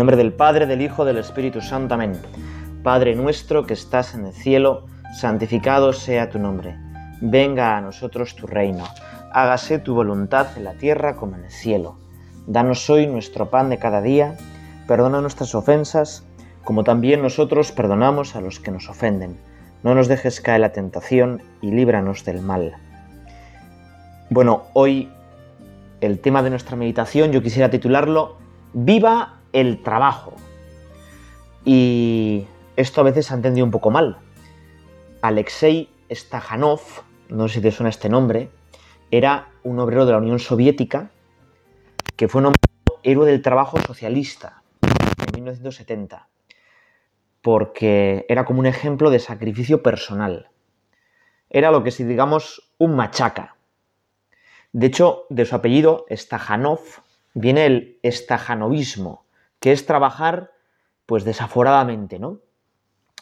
nombre del Padre, del Hijo, del Espíritu Santo. Amén. Padre nuestro que estás en el cielo, santificado sea tu nombre. Venga a nosotros tu reino. Hágase tu voluntad en la tierra como en el cielo. Danos hoy nuestro pan de cada día. Perdona nuestras ofensas, como también nosotros perdonamos a los que nos ofenden. No nos dejes caer la tentación y líbranos del mal. Bueno, hoy el tema de nuestra meditación yo quisiera titularlo Viva el trabajo. Y esto a veces se ha entendido un poco mal. Alexei Stajanov, no sé si te suena este nombre, era un obrero de la Unión Soviética que fue nombrado héroe del trabajo socialista en 1970, porque era como un ejemplo de sacrificio personal. Era lo que si digamos un machaca. De hecho, de su apellido, Stajanov, viene el estajanovismo, que es trabajar pues desaforadamente, ¿no?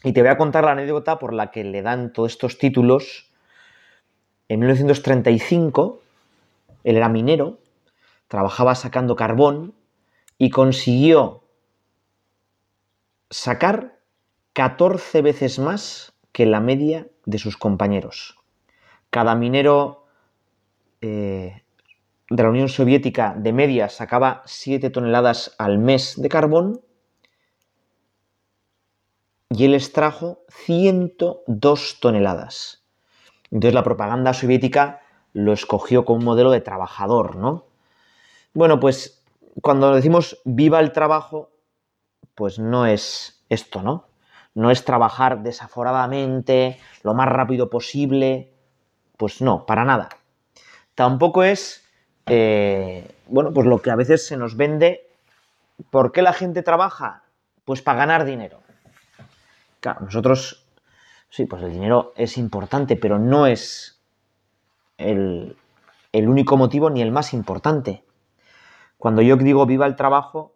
Y te voy a contar la anécdota por la que le dan todos estos títulos. En 1935, él era minero, trabajaba sacando carbón y consiguió sacar 14 veces más que la media de sus compañeros. Cada minero eh, de la Unión Soviética de media sacaba 7 toneladas al mes de carbón y él extrajo 102 toneladas. Entonces la propaganda soviética lo escogió como un modelo de trabajador, ¿no? Bueno, pues cuando decimos viva el trabajo, pues no es esto, ¿no? No es trabajar desaforadamente, lo más rápido posible, pues no, para nada. Tampoco es eh, bueno, pues lo que a veces se nos vende. ¿Por qué la gente trabaja? Pues para ganar dinero. Claro, nosotros, sí, pues el dinero es importante, pero no es el, el único motivo ni el más importante. Cuando yo digo viva el trabajo,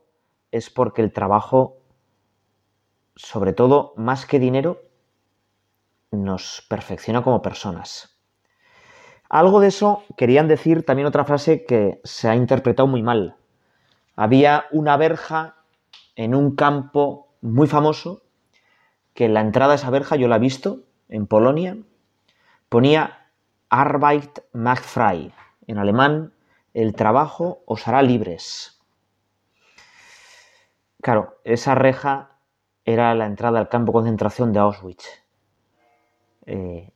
es porque el trabajo, sobre todo, más que dinero, nos perfecciona como personas. Algo de eso querían decir también otra frase que se ha interpretado muy mal. Había una verja en un campo muy famoso, que en la entrada de esa verja, yo la he visto, en Polonia, ponía Arbeit macht frei. En alemán, el trabajo os hará libres. Claro, esa reja era la entrada al campo de concentración de Auschwitz. Eh,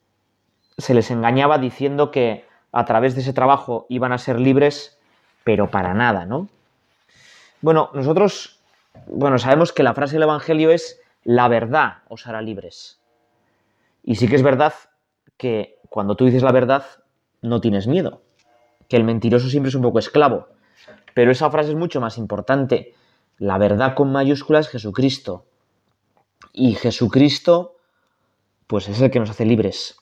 se les engañaba diciendo que a través de ese trabajo iban a ser libres, pero para nada, ¿no? Bueno, nosotros, bueno, sabemos que la frase del Evangelio es la verdad os hará libres. Y sí que es verdad que cuando tú dices la verdad, no tienes miedo, que el mentiroso siempre es un poco esclavo. Pero esa frase es mucho más importante. La verdad con mayúsculas es Jesucristo. Y Jesucristo, pues es el que nos hace libres.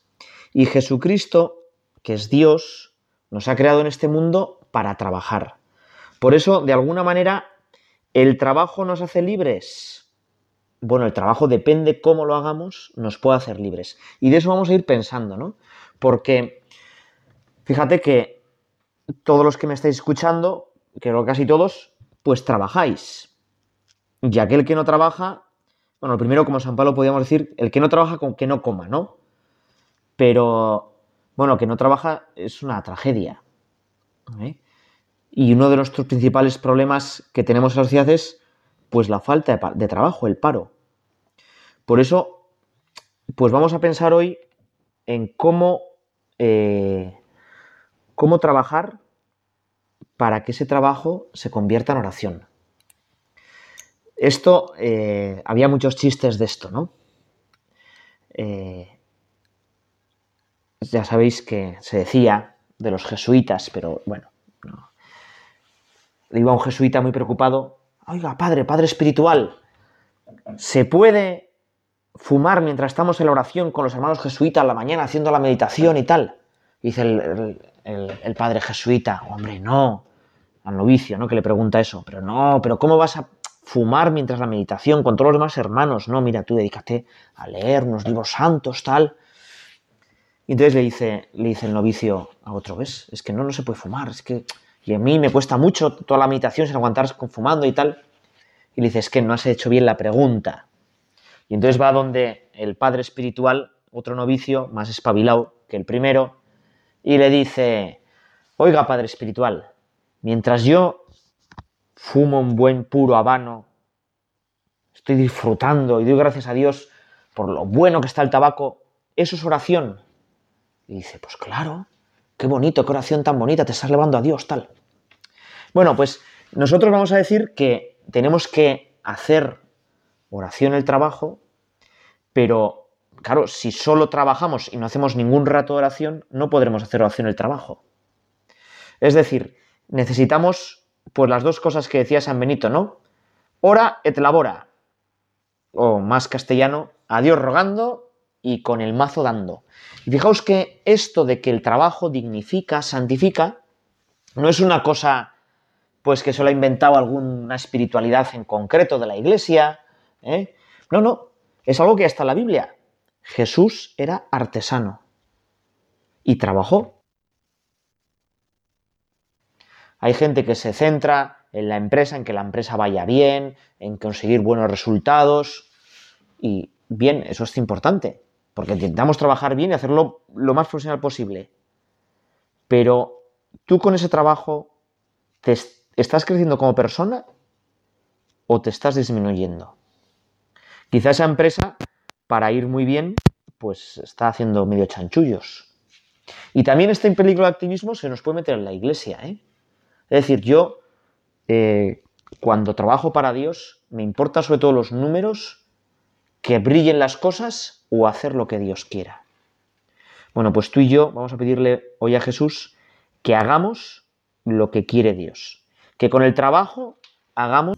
Y Jesucristo, que es Dios, nos ha creado en este mundo para trabajar. Por eso, de alguna manera, ¿el trabajo nos hace libres? Bueno, el trabajo depende cómo lo hagamos, nos puede hacer libres. Y de eso vamos a ir pensando, ¿no? Porque fíjate que todos los que me estáis escuchando, creo que casi todos, pues trabajáis. Y aquel que no trabaja, bueno, primero como San Pablo podríamos decir, el que no trabaja con que no coma, ¿no? Pero bueno, que no trabaja es una tragedia. ¿eh? Y uno de nuestros principales problemas que tenemos en la sociedad es pues la falta de, trabajo, el paro. Por eso, pues vamos a pensar hoy en cómo, eh, cómo trabajar para que ese trabajo se convierta en oración. Esto, eh, había muchos chistes de esto, ¿no? Ya sabéis que se decía de los jesuitas, pero bueno, no. iba un jesuita muy preocupado, oiga, padre, padre espiritual, ¿se puede fumar mientras estamos en la oración con los hermanos jesuitas a la mañana haciendo la meditación y tal? dice el, padre jesuita, hombre, no, al novicio, ¿no? Que le pregunta eso, pero no, pero ¿cómo vas a fumar mientras la meditación con todos los demás hermanos? No, mira, tú dedícate a leer unos libros santos, tal. Y entonces le dice, le dice el novicio a otro, ¿ves? Es que no, no se puede fumar, es que... Y a mí me cuesta mucho toda la meditación sin aguantar fumando y tal. y le dice, es que no has hecho bien la pregunta. Y entonces va donde el padre espiritual, otro novicio, más espabilado que el primero, y le dice, oiga padre espiritual, mientras yo fumo un buen puro habano, estoy disfrutando y doy gracias a Dios por lo bueno que está el tabaco, ¿eso es oración? Y dice, pues claro, qué bonito, qué oración tan bonita, te estás levando a Dios, tal. Bueno, pues nosotros vamos a decir que tenemos que hacer oración el trabajo, pero claro, si solo trabajamos y no hacemos ningún rato de oración, no podremos hacer oración el trabajo. Es decir, necesitamos pues las dos cosas que decía San Benito, ¿no? Ora et labora, o más castellano, a Dios rogando y con el mazo dando. Y fijaos que esto de que el trabajo dignifica, santifica, no es una cosa pues que solo ha inventado alguna espiritualidad en concreto de la iglesia. ¿eh? No, no, es algo que en la Biblia. Jesús era artesano y trabajó. Hay gente que se centra en la empresa, en que la empresa vaya bien, en conseguir buenos resultados. Y bien, eso es importante, porque intentamos trabajar bien y hacerlo lo más profesional posible. Pero tú con ese trabajo te ¿Estás creciendo como persona o te estás disminuyendo? Quizá esa empresa, para ir muy bien, pues está haciendo medio chanchullos. Y también este peligro de activismo se nos puede meter en la iglesia. ¿eh? Es decir, yo, eh, cuando trabajo para Dios, me importa sobre todo los números, que brillen las cosas o hacer lo que Dios quiera. Bueno, pues tú y yo vamos a pedirle hoy a Jesús que hagamos lo que quiere Dios que con el trabajo hagamos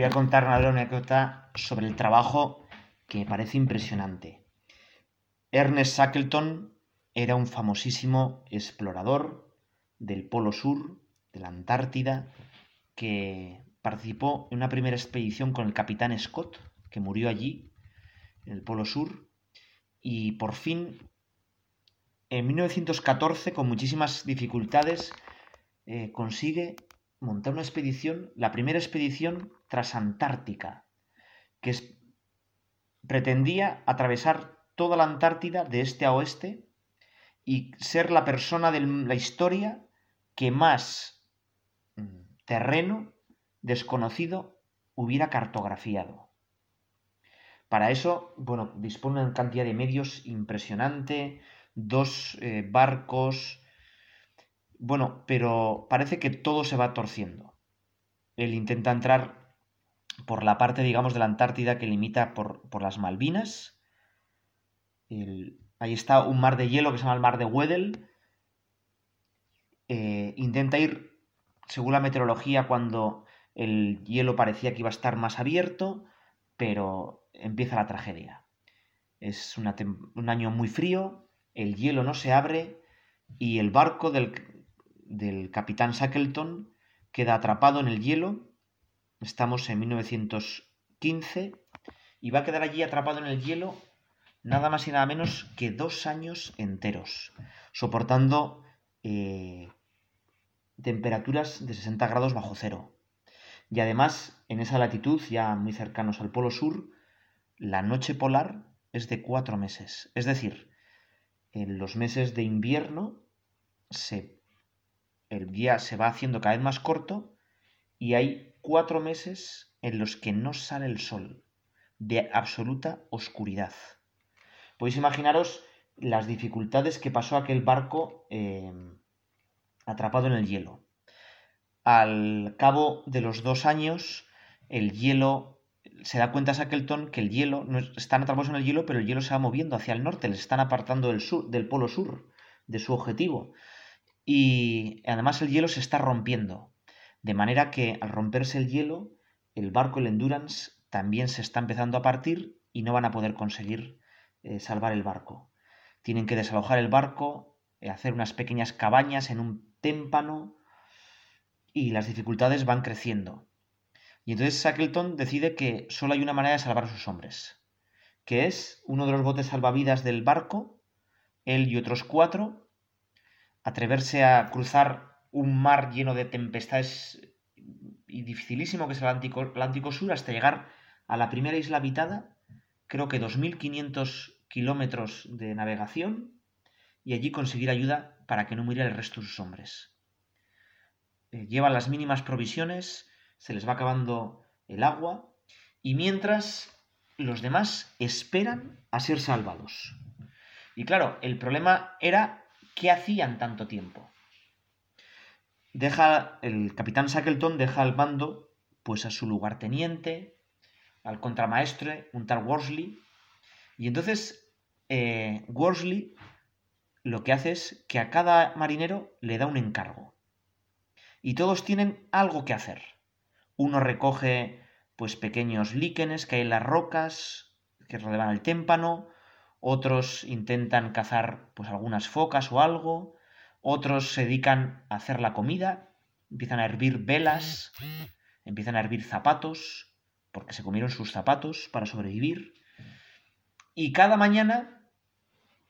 voy a contar una anécdota sobre el trabajo que me parece impresionante. Ernest Shackleton era un famosísimo explorador del Polo Sur, de la Antártida, que participó en una primera expedición con el capitán Scott, que murió allí, en el Polo Sur, y por fin, en 1914, con muchísimas dificultades, eh, consigue montar una expedición, la primera expedición transantártica, que pretendía atravesar toda la Antártida de este a oeste y ser la persona de la historia que más mm, terreno desconocido hubiera cartografiado. Para eso, bueno, dispone de una cantidad de medios impresionante, dos eh, barcos, bueno, pero parece que todo se va torciendo. Él intenta entrar por la parte, digamos, de la Antártida que limita por, las Malvinas. ahí está un mar de hielo que se llama el mar de Weddell. Eh, intenta ir, según la meteorología, cuando el hielo parecía que iba a estar más abierto, pero empieza la tragedia. Es un año muy frío, el hielo no se abre y el barco del, del capitán Shackleton queda atrapado en el hielo Estamos en 1915 y va a quedar allí atrapado en el hielo nada más y nada menos que dos años enteros, soportando eh, temperaturas de 60 grados bajo cero. Y además, en esa latitud, ya muy cercanos al Polo Sur, la noche polar es de cuatro meses. Es decir, en los meses de invierno se, el día se va haciendo cada vez más corto y hay cuatro meses en los que no sale el sol, de absoluta oscuridad. Podéis imaginaros las dificultades que pasó aquel barco eh, atrapado en el hielo. al cabo de los dos años, el hielo, se da cuenta Shackleton que el hielo, no están atrapados en el hielo, pero el hielo se va moviendo hacia el norte, les están apartando del, sur, del polo sur, de su objetivo. Y además el hielo se está rompiendo, de manera que al romperse el hielo, el barco, el Endurance, también se está empezando a partir y no van a poder conseguir eh, salvar el barco. Tienen que desalojar el barco, eh, hacer unas pequeñas cabañas en un témpano y las dificultades van creciendo. Y entonces Shackleton decide que solo hay una manera de salvar a sus hombres, que es uno de los botes salvavidas del barco, él y otros cuatro, atreverse a cruzar un mar lleno de tempestades y dificilísimo que es el Atlántico, Atlántico Sur hasta llegar a la primera isla habitada, creo que 2.500 kilómetros de navegación, y allí conseguir ayuda para que no muriera el resto de sus hombres. Eh, llevan las mínimas provisiones, se les va acabando el agua, y mientras los demás esperan a ser salvados. Y claro, el problema era qué hacían tanto tiempo. Deja el capitán Shackleton deja al mando pues a su lugarteniente, al contramaestre, un tal Worsley, y entonces eh, Worsley lo que hace es que a cada marinero le da un encargo. Y todos tienen algo que hacer. Uno recoge pues pequeños líquenes que hay en las rocas que rodean el témpano, otros intentan cazar pues algunas focas o algo, otros se dedican a hacer la comida, empiezan a hervir velas, empiezan a hervir zapatos, porque se comieron sus zapatos para sobrevivir. Y cada mañana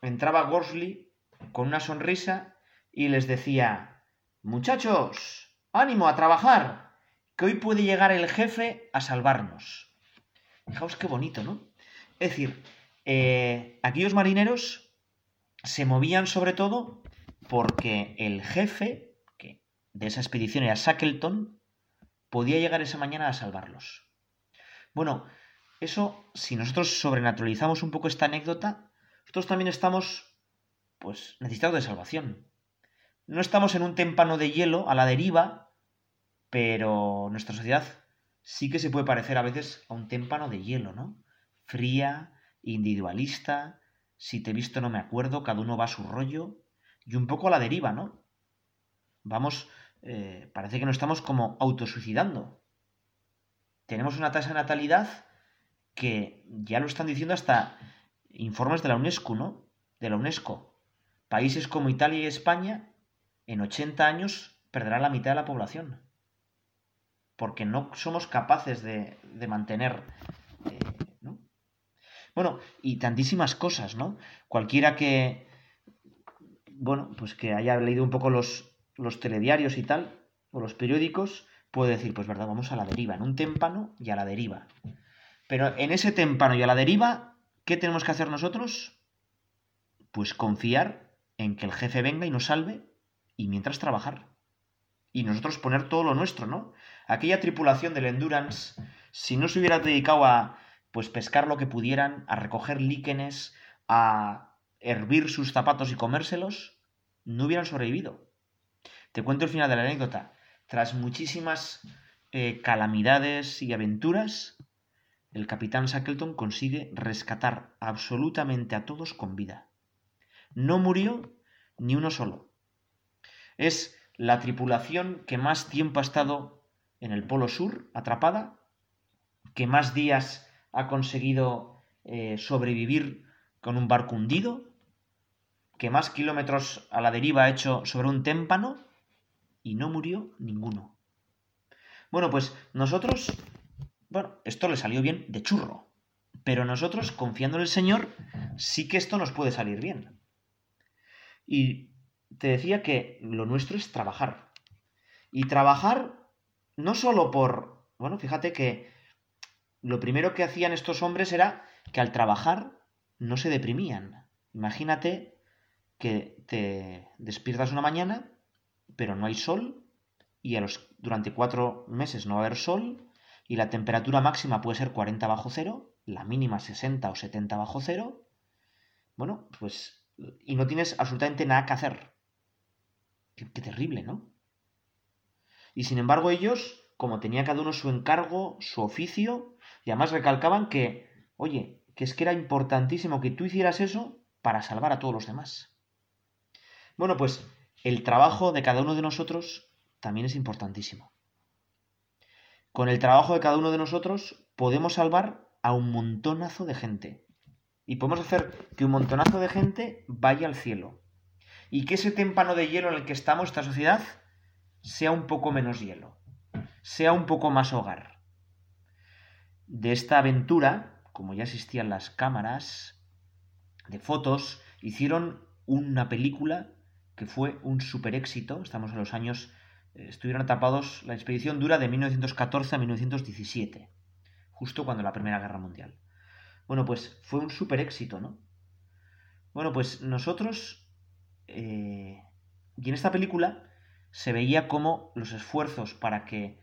entraba Gorsley con una sonrisa y les decía, muchachos, ánimo a trabajar, que hoy puede llegar el jefe a salvarnos. Fijaos qué bonito, ¿no? Es decir, eh, aquellos marineros se movían sobre todo porque el jefe de esa expedición era Shackleton, podía llegar esa mañana a salvarlos. Bueno, eso, si nosotros sobrenaturalizamos un poco esta anécdota, nosotros también estamos pues necesitado de salvación. No estamos en un témpano de hielo a la deriva, pero nuestra sociedad sí que se puede parecer a veces a un témpano de hielo, ¿no? Fría, individualista, si te he visto no me acuerdo, cada uno va a su rollo, y un poco a la deriva, ¿no? Vamos, eh, parece que nos estamos como autosuicidando. Tenemos una tasa de natalidad que ya lo están diciendo hasta informes de la UNESCO, ¿no? De la UNESCO. Países como Italia y España, en 80 años, perderán la mitad de la población. Porque no somos capaces de, mantener. Eh, ¿no? Bueno, y tantísimas cosas, ¿no? Cualquiera que. Bueno, pues que haya leído un poco los, los telediarios y tal, o los periódicos, puede decir, pues verdad, vamos a la deriva, en un témpano y a la deriva. Pero en ese témpano y a la deriva, ¿qué tenemos que hacer nosotros? Pues confiar en que el jefe venga y nos salve y mientras trabajar. Y nosotros poner todo lo nuestro, ¿no? Aquella tripulación del Endurance, si no se hubiera dedicado a pues pescar lo que pudieran, a recoger líquenes, a hervir sus zapatos y comérselos, no hubieran sobrevivido. Te cuento el final de la anécdota. Tras muchísimas eh, calamidades y aventuras, el capitán Shackleton consigue rescatar absolutamente a todos con vida. No murió ni uno solo. Es la tripulación que más tiempo ha estado en el Polo Sur atrapada, que más días ha conseguido eh, sobrevivir con un barco hundido, que más kilómetros a la deriva ha hecho sobre un témpano y no murió ninguno. Bueno, pues nosotros, bueno, esto le salió bien de churro, pero nosotros, confiando en el Señor, sí que esto nos puede salir bien. Y te decía que lo nuestro es trabajar. Y trabajar no solo por... Bueno, fíjate que lo primero que hacían estos hombres era que al trabajar no se deprimían. Imagínate que te despiertas una mañana, pero no hay sol, y a los, durante cuatro meses no va a haber sol, y la temperatura máxima puede ser 40 bajo cero, la mínima 60 o 70 bajo cero. Bueno, pues y no tienes absolutamente nada que hacer. Qué, terrible, ¿no? Y sin embargo ellos, como tenía cada uno su encargo, su oficio, y además recalcaban que, oye, que es que era importantísimo que tú hicieras eso para salvar a todos los demás. Bueno, pues el trabajo de cada uno de nosotros también es importantísimo. Con el trabajo de cada uno de nosotros podemos salvar a un montonazo de gente. Y podemos hacer que un montonazo de gente vaya al cielo. Y que ese témpano de hielo en el que estamos, esta sociedad, sea un poco menos hielo. Sea un poco más hogar. De esta aventura, como ya existían las cámaras de fotos, hicieron una película que fue un super éxito. Estamos en los años. Eh, estuvieron atrapados. La expedición dura de 1914 a 1917 justo cuando la Primera Guerra Mundial. Bueno, pues fue un súper éxito, ¿no? Bueno, pues nosotros... Eh, y en esta película se veía como los esfuerzos para que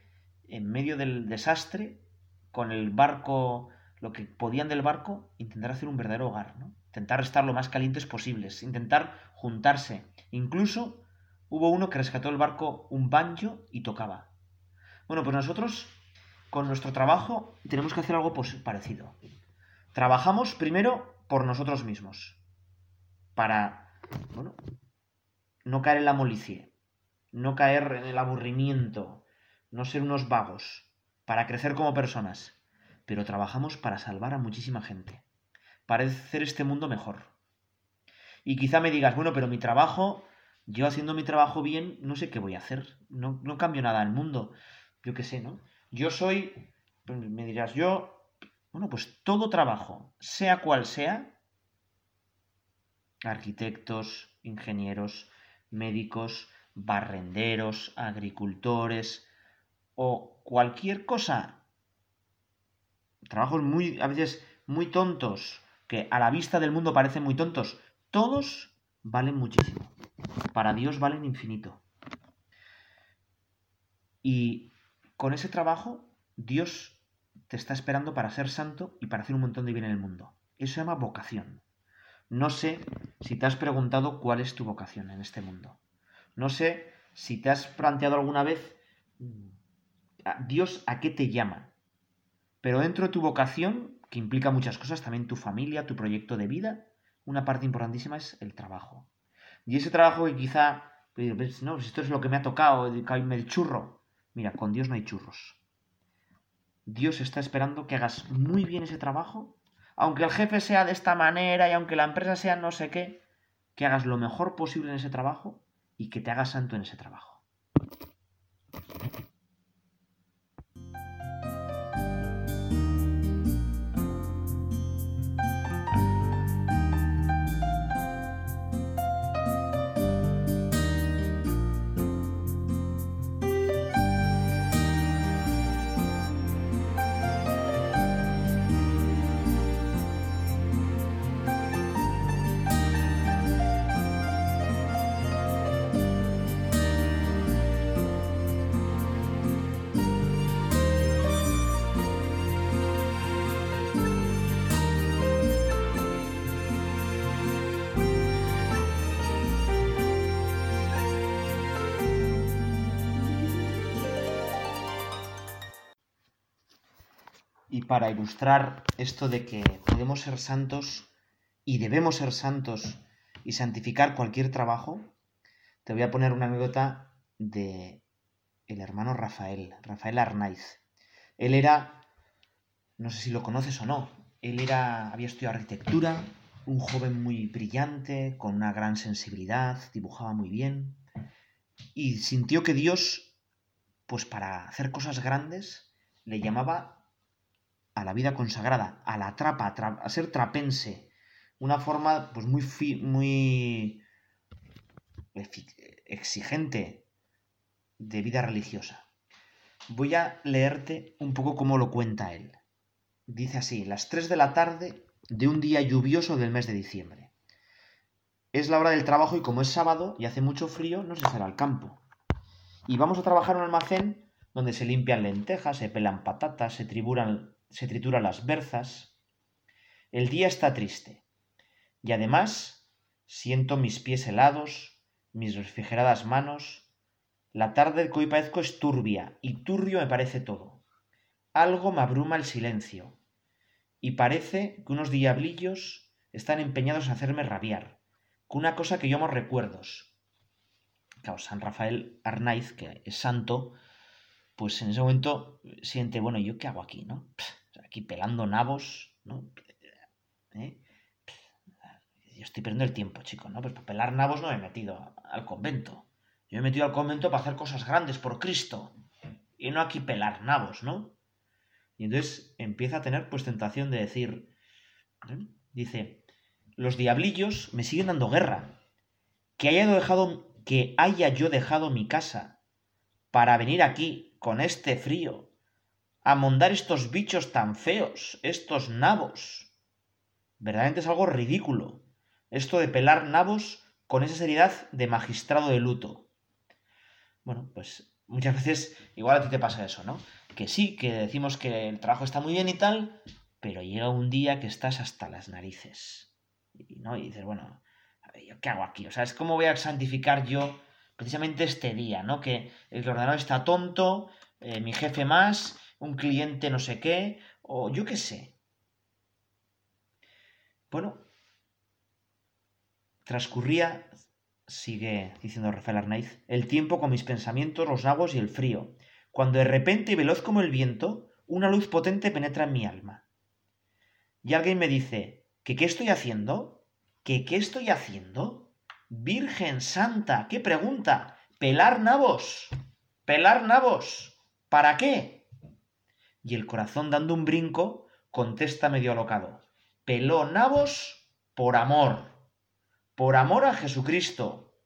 en medio del desastre, con el barco, lo que podían del barco, intentar hacer un verdadero hogar, ¿no? Intentar estar lo más calientes posibles, intentar juntarse. Incluso hubo uno que rescató el barco un banjo y tocaba. Bueno, pues nosotros con nuestro trabajo tenemos que hacer algo parecido. Trabajamos primero por nosotros mismos, para, bueno, no caer en la molicie, no caer en el aburrimiento, no ser unos vagos, para crecer como personas, pero trabajamos para salvar a muchísima gente, para hacer este mundo mejor. Y quizá me digas, bueno, pero mi trabajo, yo haciendo mi trabajo bien, no sé qué voy a hacer, no, no cambio nada al mundo, yo qué sé, ¿no? Yo soy, me dirás, yo, bueno, pues todo trabajo, sea cual sea, arquitectos, ingenieros, médicos, barrenderos, agricultores o cualquier cosa, trabajos muy, a veces muy tontos, que a la vista del mundo parecen muy tontos, todos valen muchísimo. Para Dios valen infinito. Y con ese trabajo, Dios te está esperando para ser santo y para hacer un montón de bien en el mundo. Eso se llama vocación. No sé si te has preguntado cuál es tu vocación en este mundo. No sé si te has planteado alguna vez mm, Dios a qué te llama. Pero dentro de tu vocación, que implica muchas cosas, también tu familia, tu proyecto de vida, una parte importantísima es el trabajo. Y ese trabajo que quizá, pues, no, pues esto es lo que me ha tocado, el churro. Mira, con Dios no hay churros. Dios está esperando que hagas muy bien ese trabajo, aunque el jefe sea de esta manera y aunque la empresa sea no sé qué, que hagas lo mejor posible en ese trabajo y que te hagas santo en ese trabajo. Para ilustrar esto de que podemos ser santos y debemos ser santos y santificar cualquier trabajo, te voy a poner una anécdota de el hermano Rafael, Rafael Arnaiz. Él era, no sé si lo conoces o no, él era, había estudiado arquitectura, un joven muy brillante, con una gran sensibilidad, dibujaba muy bien, y sintió que Dios, pues para hacer cosas grandes, le llamaba a la vida consagrada, a la trapa, a, ser trapense. Una forma pues muy, muy exigente de vida religiosa. Voy a leerte un poco cómo lo cuenta él. Dice así, las 3 de la tarde de un día lluvioso del mes de diciembre. Es la hora del trabajo y como es sábado y hace mucho frío, no se al campo. Y vamos a trabajar en un almacén donde se limpian lentejas, se pelan patatas, se triburan se tritura las berzas. El día está triste. Y además siento mis pies helados, mis refrigeradas manos, La tarde que hoy padezco es turbia, y turbio me parece todo. Algo me abruma el silencio, y parece que unos diablillos están empeñados en hacerme rabiar, con una cosa que yo amo recuerdos. Claro, San Rafael Arnaiz, que es santo, pues en ese momento siente, bueno, ¿yo qué hago aquí, no? Aquí pelando nabos, ¿no? ¿Eh? Yo estoy perdiendo el tiempo, chicos, ¿no? Pues para pelar nabos no me he metido al convento. Yo me he metido al convento para hacer cosas grandes por Cristo. Y no aquí pelar nabos, ¿no? Y entonces empieza a tener pues tentación de decir, ¿eh? dice, los diablillos me siguen dando guerra. Que haya dejado, que haya yo dejado mi casa para venir aquí con este frío a mondar estos bichos tan feos, estos nabos. Verdaderamente es algo ridículo. Esto de pelar nabos con esa seriedad de magistrado de luto. Bueno, pues muchas veces igual a ti te pasa eso, ¿no? Que sí, que decimos que el trabajo está muy bien y tal, pero llega un día que estás hasta las narices. Y, ¿no? y dices, bueno, ¿qué hago aquí? O sea, es como voy a santificar yo precisamente este día, ¿no? Que el ordenador está tonto, eh, mi jefe más, un cliente no sé qué, o yo qué sé. Bueno, Transcurría, sigue diciendo Rafael Arnaiz, el tiempo con mis pensamientos, los nabos y el frío, cuando de repente y veloz como el viento, una luz potente penetra en mi alma. Y alguien me dice, ¿que qué estoy haciendo? ¿Que qué estoy haciendo? Virgen Santa, qué pregunta. Pelar nabos. Pelar nabos. ¿Para qué? Y el corazón dando un brinco, contesta medio alocado. Peló nabos por amor por amor a Jesucristo.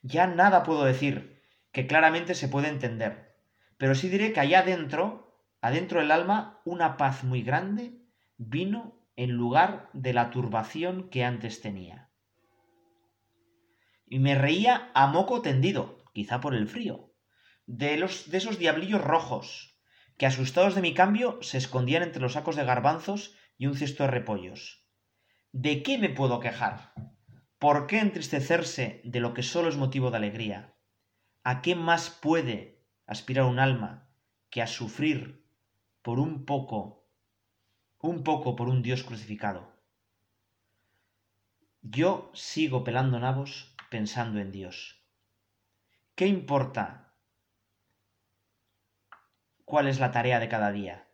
Ya nada puedo decir que claramente se puede entender, pero sí diré que allá adentro, adentro del alma, una paz muy grande vino en lugar de la turbación que antes tenía. Y me reía a moco tendido, quizá por el frío, de, los, de esos diablillos rojos, que asustados de mi cambio se escondían entre los sacos de garbanzos y un cesto de repollos ¿De qué me puedo quejar? ¿Por qué entristecerse de lo que solo es motivo de alegría? ¿A qué más puede aspirar un alma que a sufrir por un poco, un poco por un Dios crucificado? Yo sigo pelando nabos pensando en Dios. ¿Qué importa cuál es la tarea de cada día?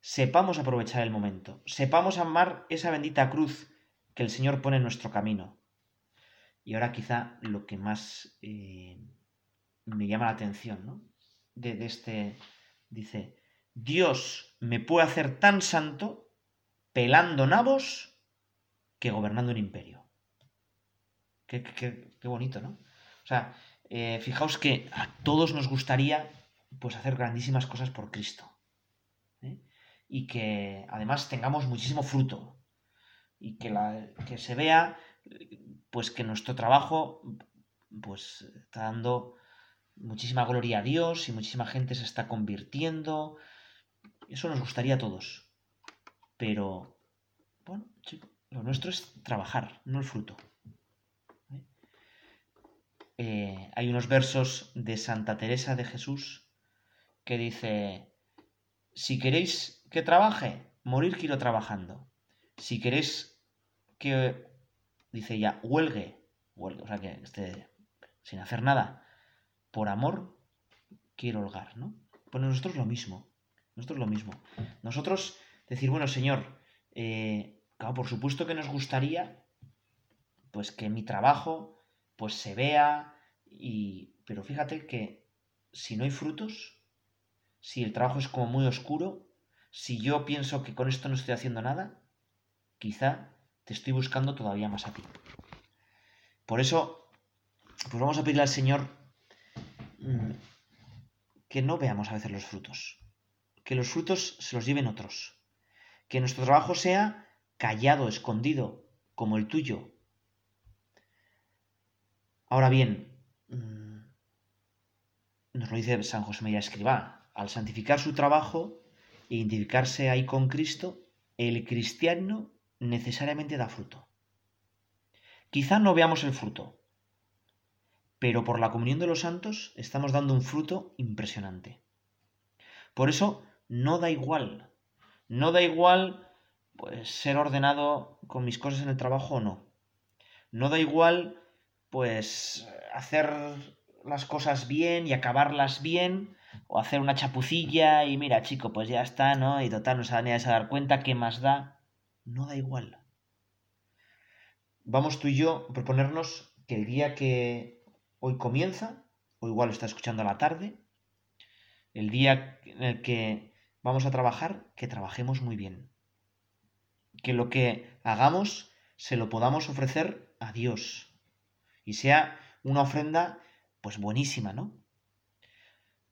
Sepamos aprovechar el momento, sepamos amar esa bendita cruz que el Señor pone en nuestro camino. Y ahora quizá lo que más eh, me llama la atención, ¿no? De, este, dice, Dios me puede hacer tan santo pelando nabos que gobernando un imperio. Qué, bonito, ¿no? O sea, eh, fijaos que a todos nos gustaría pues hacer grandísimas cosas por Cristo. ¿eh? Y que además tengamos muchísimo fruto y que, la, que se vea pues que nuestro trabajo pues está dando muchísima gloria a Dios y muchísima gente se está convirtiendo. Eso nos gustaría a todos. Pero, bueno, chicos, lo nuestro es trabajar, no el fruto. ¿Eh? Hay unos versos de Santa Teresa de Jesús que dice, si queréis que trabaje, morir quiero trabajando. Si queréis que dice ya, huelgue, huelgue, o sea, que esté sin hacer nada, por amor, quiero holgar, ¿no? Pues nosotros lo mismo, nosotros lo mismo. Nosotros decir, bueno, Señor, eh, claro, por supuesto que nos gustaría, pues que mi trabajo, pues se vea, y, pero fíjate que si no hay frutos, si el trabajo es como muy oscuro, si yo pienso que con esto no estoy haciendo nada, quizá te estoy buscando todavía más a ti. Por eso, pues vamos a pedirle al Señor mm, que no veamos a veces los frutos, que los frutos se los lleven otros, que nuestro trabajo sea callado, escondido, como el tuyo. Ahora bien, mm, nos lo dice San José María Escribá, al santificar su trabajo e identificarse ahí con Cristo, el cristiano necesariamente da fruto. Quizá no veamos el fruto, pero por la comunión de los santos estamos dando un fruto impresionante. Por eso no da igual, no da igual pues ser ordenado con mis cosas en el trabajo o no. No da igual pues hacer las cosas bien y acabarlas bien o hacer una chapucilla y mira chico pues ya está, ¿no? Y total no se van a dar cuenta qué más da. No da igual. Vamos tú y yo a proponernos que el día que hoy comienza, o igual lo está escuchando a la tarde, el día en el que vamos a trabajar, que trabajemos muy bien. Que lo que hagamos se lo podamos ofrecer a Dios. Y sea una ofrenda, pues buenísima, ¿no?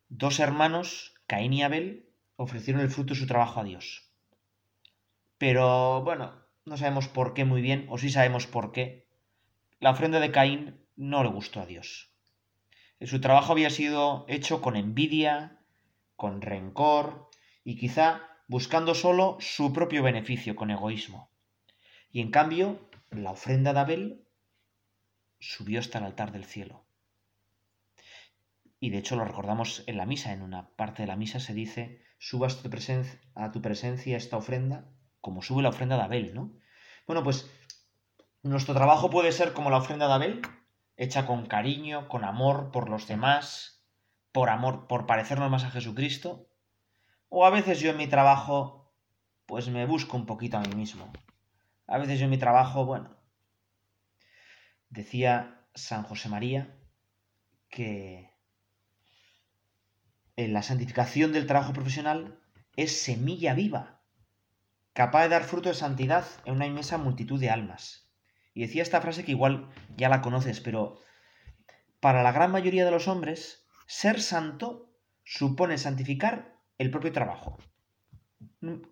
Dos hermanos, Caín y Abel, ofrecieron el fruto de su trabajo a Dios. Pero bueno, no sabemos por qué muy bien, o sí sabemos por qué. La ofrenda de Caín no le gustó a Dios. Su trabajo había sido hecho con envidia, con rencor y quizá buscando solo su propio beneficio, con egoísmo. Y en cambio, la ofrenda de Abel subió hasta el altar del cielo. Y de hecho lo recordamos en la misa, en una parte de la misa se dice, subas a tu presencia esta ofrenda como sube la ofrenda de Abel, ¿no? Bueno, pues nuestro trabajo puede ser como la ofrenda de Abel, hecha con cariño, con amor por los demás, por amor, por parecernos más a Jesucristo. O a veces yo en mi trabajo, pues me busco un poquito a mí mismo. A veces yo en mi trabajo, bueno, decía San José María que en la santificación del trabajo profesional es semilla viva capaz de dar fruto de santidad en una inmensa multitud de almas. Y decía esta frase que igual ya la conoces, pero para la gran mayoría de los hombres, ser santo supone santificar el propio trabajo.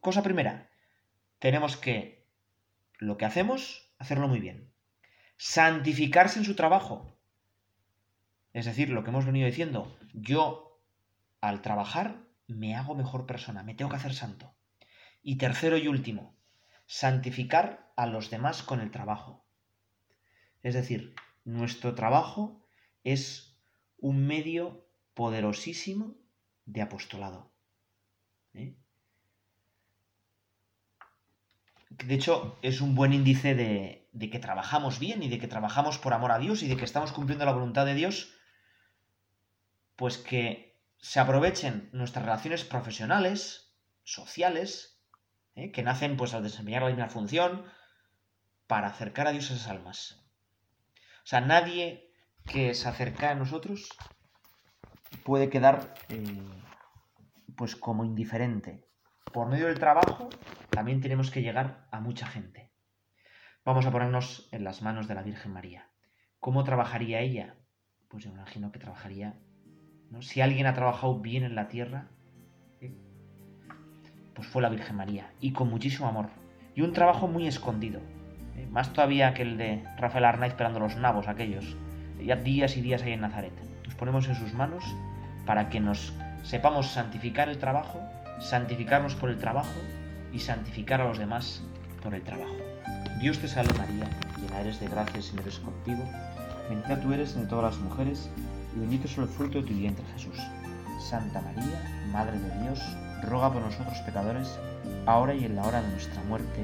Cosa primera, tenemos que lo que hacemos, hacerlo muy bien. Santificarse en su trabajo. Es decir, lo que hemos venido diciendo, yo al trabajar me hago mejor persona, me tengo que hacer santo. Y tercero y último, santificar a los demás con el trabajo. Es decir, nuestro trabajo es un medio poderosísimo de apostolado. ¿eh? De hecho, es un buen índice de, de, que trabajamos bien y de que trabajamos por amor a Dios y de que estamos cumpliendo la voluntad de Dios, pues que se aprovechen nuestras relaciones profesionales, sociales, ¿eh? que nacen pues al desempeñar la misma función para acercar a Dios a esas almas. O sea, nadie que se acerca a nosotros puede quedar eh, pues como indiferente. Por medio del trabajo también tenemos que llegar a mucha gente. Vamos a ponernos en las manos de la Virgen María. ¿Cómo trabajaría ella? Pues yo imagino que trabajaría, ¿no? Si alguien ha trabajado bien en la tierra, pues fue la Virgen María, y con muchísimo amor, y un trabajo muy escondido, eh, más todavía que el de Rafael Arnaiz esperando los nabos aquellos, ya días y días ahí en Nazaret. Nos ponemos en sus manos para que nos sepamos santificar el trabajo, santificarnos por el trabajo y santificar a los demás por el trabajo. Dios te salve María, llena eres de gracia, el Señor es contigo, bendita tú eres entre todas las mujeres, y bendito es el fruto de tu vientre Jesús. Santa María, Madre de Dios, ruega por nosotros pecadores, ahora y en la hora de nuestra muerte.